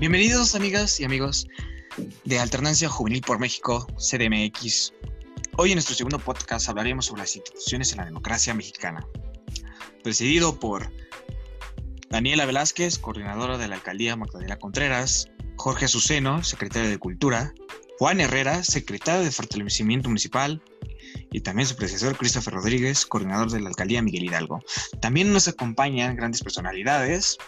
Bienvenidos amigas y amigos de Alternancia Juvenil por México, CDMX. Hoy en nuestro segundo podcast hablaremos sobre las instituciones en la democracia mexicana, presidido por Daniela Velázquez, coordinadora de la alcaldía Magdalena Contreras, Jorge Azuceno, secretario de Cultura, Juan Herrera, secretario de Fortalecimiento Municipal, y también su predecesor Christopher Rodríguez, coordinador de la alcaldía Miguel Hidalgo. También nos acompañan grandes personalidades.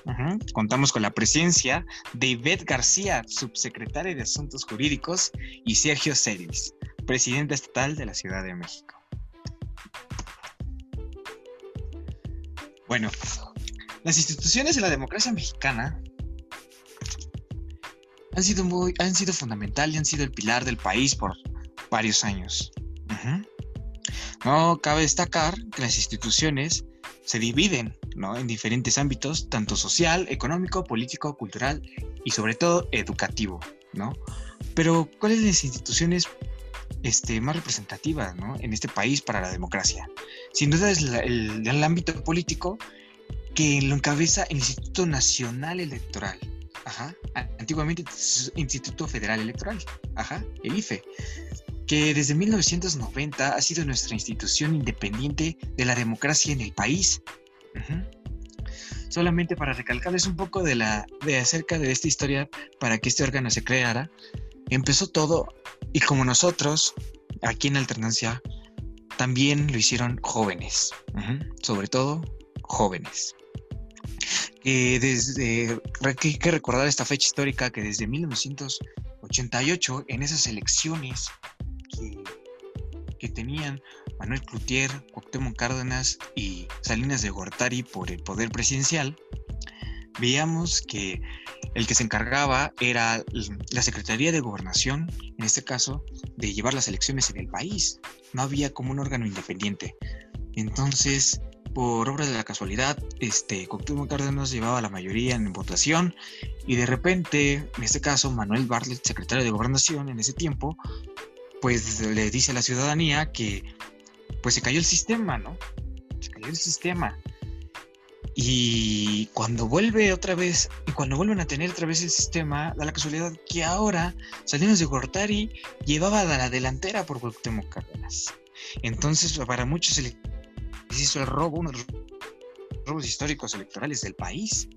Contamos con la presencia de Ivette García, subsecretaria de Asuntos Jurídicos, y Sergio Celis, presidente estatal de la Ciudad de México. Bueno, las instituciones de la democracia mexicana han sido muy, han sido fundamental y han sido el pilar del país por varios años. No cabe destacar que las instituciones se dividen en diferentes ámbitos, tanto social, económico, político, cultural y sobre todo educativo. ¿no? Pero, ¿cuáles son las instituciones este, más representativas en este país para la democracia? Sin duda es el, ámbito político que lo encabeza el Instituto Nacional Electoral. Ajá. Antiguamente Instituto Federal Electoral. Ajá. El IFE que desde 1990 ha sido nuestra institución independiente de la democracia en el país. Solamente para recalcarles un poco de, la, de acerca de esta historia para que este órgano se creara, empezó todo y como nosotros, aquí en Alternancia, también lo hicieron jóvenes, sobre todo jóvenes. desde, hay que recordar esta fecha histórica que desde 1988, en esas elecciones que, tenían Manuel Cloutier, Cuauhtémoc Cárdenas y Salinas de Gortari por el poder presidencial, veíamos que el que se encargaba era la Secretaría de Gobernación, en este caso, de llevar las elecciones en el país. No había como un órgano independiente. Entonces, por obra de la casualidad, este, Cuauhtémoc Cárdenas llevaba la mayoría en votación y de repente, en este caso, Manuel Bartlett, secretario de Gobernación en ese tiempo, pues le dice a la ciudadanía que pues se cayó el sistema, ¿no? Se cayó el sistema. Y cuando vuelve otra vez, y cuando vuelven a tener otra vez el sistema, da la casualidad que ahora Salinas de Gortari llevaba a la delantera por Cuauhtémoc Cárdenas. Entonces, para muchos se les hizo el robo, uno de los robos históricos electorales del país.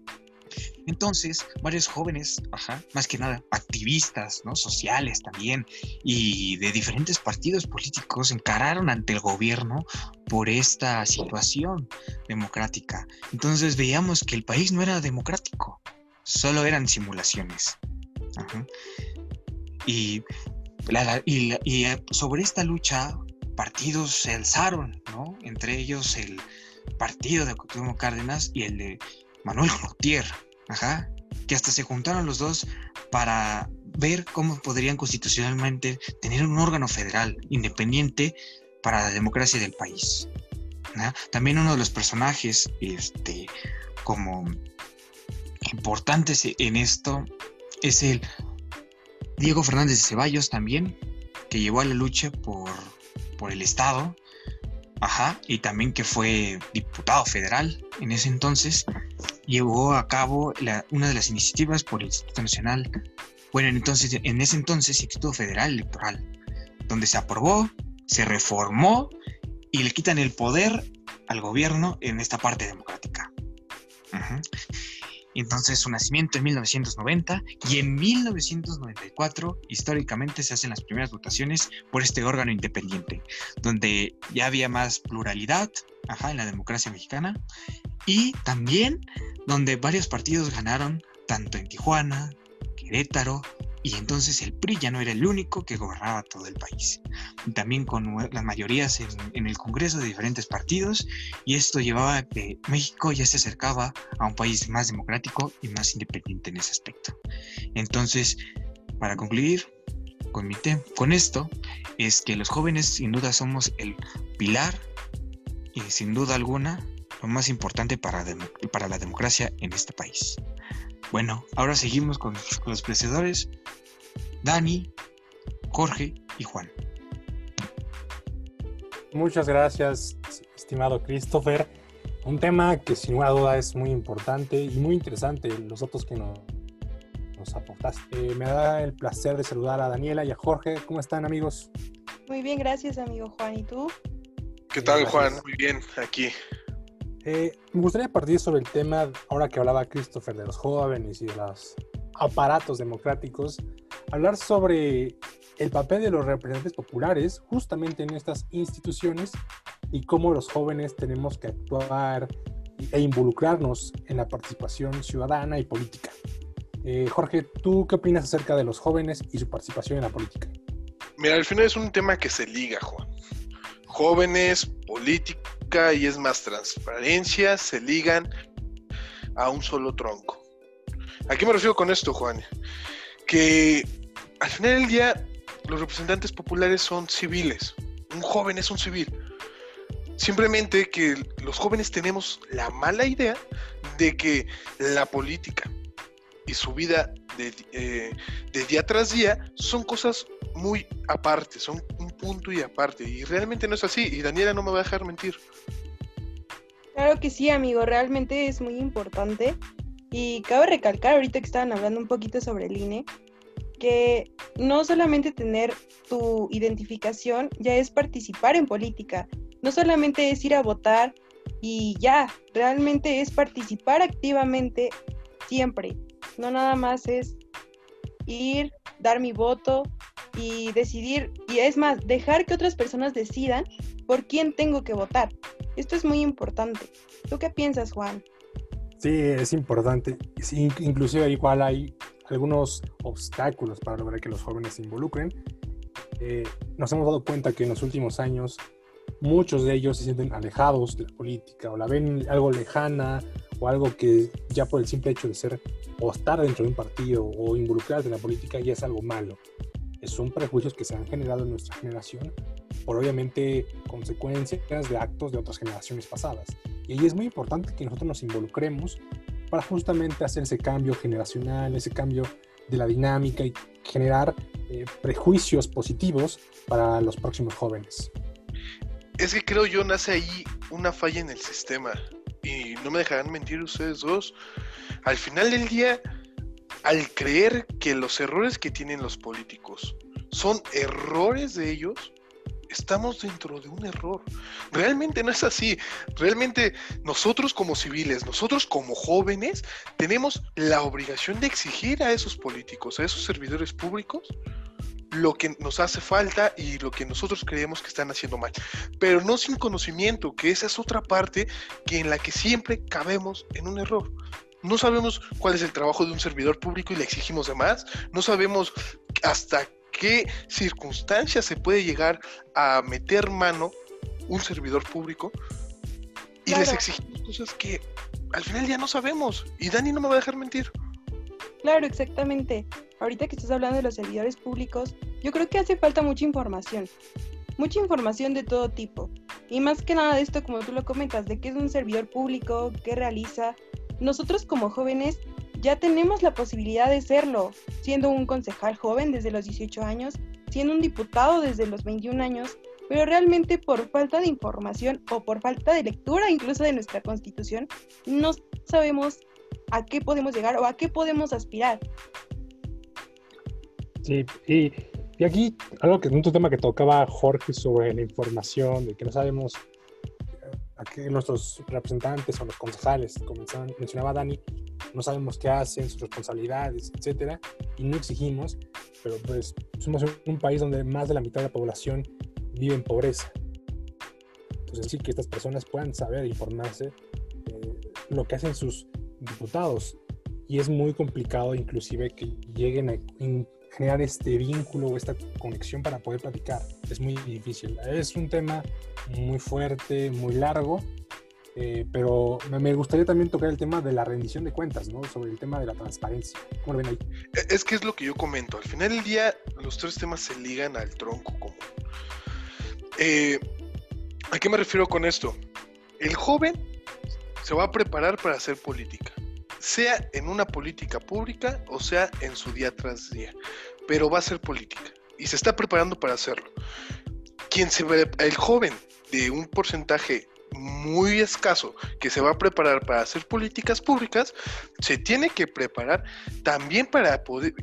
Entonces, varios jóvenes, ajá, más que nada activistas, ¿no? Sociales también, y de diferentes partidos políticos encararon ante el gobierno por esta situación democrática. Entonces veíamos que el país no era democrático, solo eran simulaciones. Y, y, eh, sobre esta lucha, partidos se alzaron, ¿no? Entre ellos el partido de Cuauhtémoc Cárdenas y el de Manuel Cloutier, Que hasta se juntaron los dos para ver cómo podrían constitucionalmente tener un órgano federal independiente para la democracia del país. También uno de los personajes este, como importantes en esto es el Diego Fernández de Ceballos también, que llevó a la lucha por, por el Estado, ajá, y también que fue diputado federal en ese entonces, llevó a cabo una de las iniciativas por el Instituto Nacional, bueno, entonces, en ese entonces Instituto Federal Electoral, donde se aprobó, se reformó y le quitan el poder al gobierno en esta parte democrática. Entonces su nacimiento en 1990 y en 1994 históricamente se hacen las primeras votaciones por este órgano independiente, donde ya había más pluralidad en la democracia mexicana. Y también donde varios partidos ganaron tanto en Tijuana, Querétaro, y entonces el PRI ya no era el único que gobernaba todo el país. También con las mayorías en, el Congreso de diferentes partidos, y esto llevaba a que México ya se acercaba a un país más democrático y más independiente en ese aspecto. Entonces, para concluir con, mi con esto, es que los jóvenes sin duda somos el pilar y sin duda alguna lo más importante para, para la democracia en este país. Bueno, ahora seguimos con, los precedores, Dani, Jorge y Juan. Muchas gracias, estimado Christopher. Un tema que sin duda es muy importante y muy interesante, los datos que nos, nos aportaste. Eh, me da el placer de saludar a Daniela y a Jorge. ¿Cómo están, amigos? Muy bien, gracias, amigo Juan. ¿Y tú? ¿Qué tal, Juan? Muy bien, aquí. Eh, me gustaría partir sobre el tema, ahora que hablaba Christopher, de los jóvenes y de los aparatos democráticos, hablar sobre el papel de los representantes populares justamente en estas instituciones y cómo los jóvenes tenemos que actuar e involucrarnos en la participación ciudadana y política. Eh, Jorge, ¿tú qué opinas acerca de los jóvenes y su participación en la política? Mira, al final es un tema que se liga, Juan. Jóvenes, política y es más transparencia se ligan a un solo tronco. ¿A qué me refiero con esto, Juan? Que al final del día los representantes populares son civiles. Un joven es un civil. Simplemente que los jóvenes tenemos la mala idea de que la política y su vida de, eh, día tras día son cosas muy aparte, son un punto y aparte. Y realmente no es así. Y Daniela no me va a dejar mentir. Claro que sí, amigo. Realmente es muy importante. Y cabe recalcar ahorita que estaban hablando un poquito sobre el INE, que no solamente tener tu identificación ya es participar en política, no solamente es ir a votar y ya, realmente es participar activamente siempre, no nada más es ir, dar mi voto y decidir, y es más, dejar que otras personas decidan por quién tengo que votar. Esto es muy importante. ¿Tú qué piensas, Juan? Sí, es importante. inclusive igual hay algunos obstáculos para lograr que los jóvenes se involucren. Eh, nos hemos dado cuenta que en los últimos años muchos de ellos se sienten alejados de la política o la ven algo lejana o algo que ya por el simple hecho de ser o estar dentro de un partido o involucrarse en la política ya es algo malo. Son prejuicios que se han generado en nuestra generación por obviamente consecuencias de actos de otras generaciones pasadas. Y ahí es muy importante que nosotros nos involucremos para justamente hacer ese cambio generacional, ese cambio de la dinámica y generar eh, prejuicios positivos para los próximos jóvenes. Es que creo yo nace ahí una falla en el sistema y no me dejarán mentir ustedes dos. Al final del día, al creer que los errores que tienen los políticos son errores de ellos, estamos dentro de un error. Realmente no es así. Realmente nosotros como civiles, nosotros como jóvenes, tenemos la obligación de exigir a esos políticos, a esos servidores públicos, lo que nos hace falta y lo que nosotros creemos que están haciendo mal. Pero no sin conocimiento, que esa es otra parte que en la que siempre cabemos en un error. No sabemos cuál es el trabajo de un servidor público y le exigimos de más. No sabemos hasta qué circunstancias se puede llegar a meter mano un servidor público y les exigimos cosas que al final ya no sabemos. Y Dani no me va a dejar mentir. Claro, exactamente. Ahorita que estás hablando de los servidores públicos, yo creo que hace falta mucha información. Mucha información de todo tipo. Y más que nada de esto, como tú lo comentas, de qué es un servidor público, qué realiza. Nosotros como jóvenes ya tenemos la posibilidad de serlo, siendo un concejal joven desde los 18 años, siendo un diputado desde los 21 años, pero realmente por falta de información o por falta de lectura incluso de nuestra constitución, no sabemos a qué podemos llegar o a qué podemos aspirar. Sí, y, y aquí algo que un tema que tocaba Jorge sobre la información, de que no sabemos eh, a qué nuestros representantes o los concejales, como mencionaba Dani, no sabemos qué hacen, sus responsabilidades, etcétera, y no exigimos, pero pues somos un país donde más de la mitad de la población vive en pobreza. Entonces sí que estas personas puedan saber e informarse eh, lo que hacen sus diputados y es muy complicado inclusive que lleguen a generar este vínculo o esta conexión para poder platicar. Es muy difícil. Es un tema muy fuerte, muy largo eh, pero me gustaría también tocar el tema de la rendición de cuentas, ¿no? Sobre el tema de la transparencia. ¿Cómo lo ven ahí? E, es que es lo que yo comento. Al final del día, los tres temas se ligan al tronco común. Eh, ¿A qué me refiero con esto? El joven se va a preparar para hacer política, sea en una política pública o sea en su día tras día, pero va a ser política y se está preparando para hacerlo. Quien se el joven de un porcentaje muy escaso que se va a preparar para hacer políticas públicas, se tiene que preparar también para poder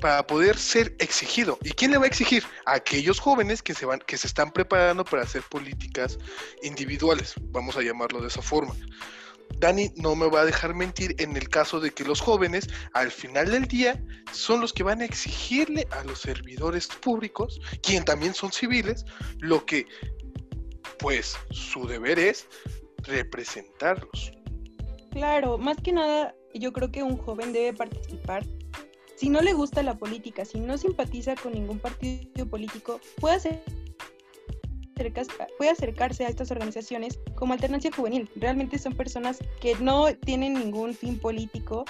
para poder ser exigido. ¿Y quién le va a exigir? A aquellos jóvenes que se van que se están preparando para hacer políticas individuales, vamos a llamarlo de esa forma. Dani no me va a dejar mentir en el caso de que los jóvenes al final del día son los que van a exigirle a los servidores públicos, quien también son civiles, lo que pues su deber es representarlos. Claro, más que nada yo creo que un joven debe participar. Si no le gusta la política, si no simpatiza con ningún partido político, puede hacer puede acercarse a estas organizaciones como alternancia juvenil. Realmente son personas que no tienen ningún fin político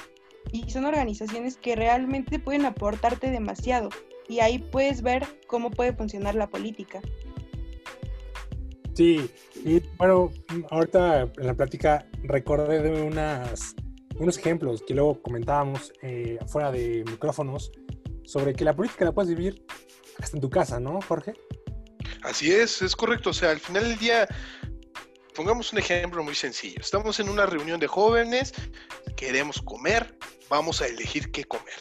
y son organizaciones que realmente pueden aportarte demasiado. Y ahí puedes ver cómo puede funcionar la política. Sí, y bueno, ahorita en la plática recordé de unas, unos ejemplos que luego comentábamos eh, fuera de micrófonos sobre que la política la puedes vivir hasta en tu casa, ¿no, Jorge? Así es, es correcto. O sea, al final del día, pongamos un ejemplo muy sencillo. Estamos en una reunión de jóvenes, queremos comer, vamos a elegir qué comer.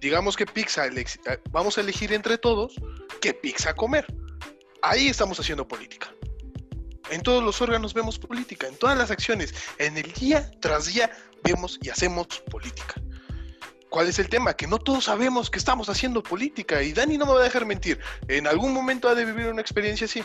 Digamos que pizza, eh, vamos a elegir entre todos qué pizza comer. Ahí estamos haciendo política. En todos los órganos vemos política, en todas las acciones, en el día tras día vemos y hacemos política. ¿Cuál es el tema? Que no todos sabemos que estamos haciendo política y Dani no me va a dejar mentir. En algún momento ha de vivir una experiencia así.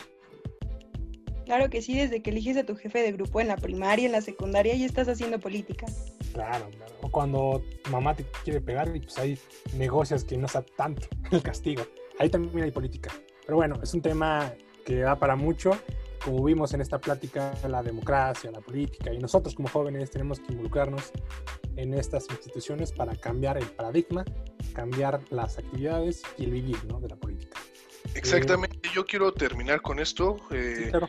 Claro que sí, desde que eliges a tu jefe de grupo en la primaria, en la secundaria, y estás haciendo política. Claro, claro. O cuando mamá te quiere pegar y pues hay negocios que no sea tanto el castigo. Ahí también hay política. Pero bueno, es un tema que da para mucho como vimos en esta plática, la democracia, la política, y nosotros como jóvenes tenemos que involucrarnos en estas instituciones para cambiar el paradigma, cambiar las actividades y el vivir ¿no? de la política. Exactamente, yo quiero terminar con esto. Eh, claro.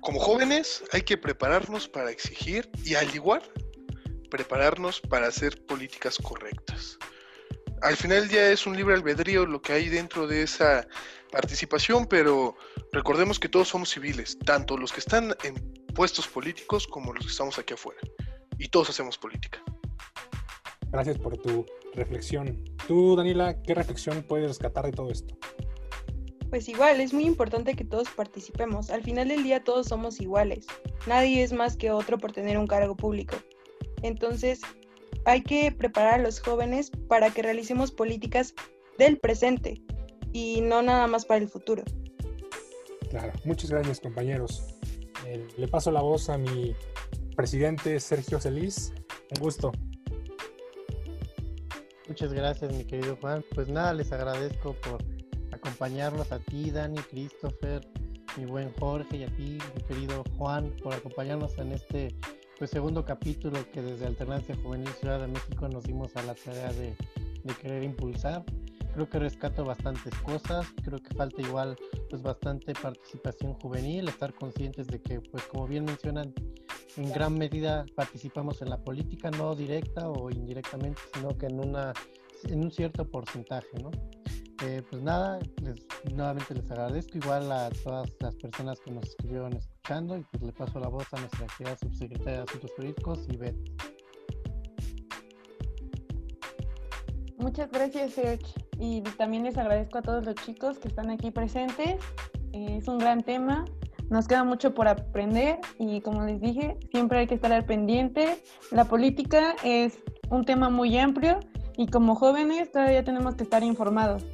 Como jóvenes hay que prepararnos para exigir y al igual prepararnos para hacer políticas correctas. Al final del día es un libre albedrío lo que hay dentro de esa participación, pero recordemos que todos somos civiles, tanto los que están en puestos políticos como los que estamos aquí afuera. Y todos hacemos política. Gracias por tu reflexión. Tú, Daniela, ¿qué reflexión puedes rescatar de todo esto? Pues igual, es muy importante que todos participemos. Al final del día todos somos iguales. Nadie es más que otro por tener un cargo público. Entonces, hay que preparar a los jóvenes para que realicemos políticas del presente, y no nada más para el futuro. Claro, muchas gracias compañeros. Eh, le paso la voz a mi presidente Sergio Celis. Un gusto. Muchas gracias, mi querido Juan. Pues nada, les agradezco por acompañarnos a ti, Dani, Christopher, mi buen Jorge y a ti, mi querido Juan, por acompañarnos en este pues, segundo capítulo que desde Alternancia Juvenil Ciudad de México nos dimos a la tarea de, de querer impulsar creo que rescato bastantes cosas, creo que falta igual pues bastante participación juvenil, estar conscientes de que pues como bien mencionan, en gran medida participamos en la política, no directa o indirectamente, sino que en una en un cierto porcentaje, ¿no? Eh, pues nada, les, nuevamente les agradezco igual a todas las personas que nos estuvieron y pues le paso la voz a nuestra querida subsecretaria de Asuntos Políticos, Ivette. Muchas gracias, Serge y también les agradezco a todos los chicos que están aquí presentes. es un gran tema, nos queda mucho por aprender y como les dije, siempre hay que estar al pendiente. La política es un tema muy amplio y como jóvenes todavía tenemos que estar informados.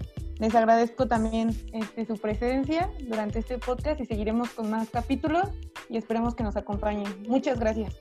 Les agradezco también este, su presencia durante este podcast y seguiremos con más capítulos y esperemos que nos acompañen. Muchas gracias.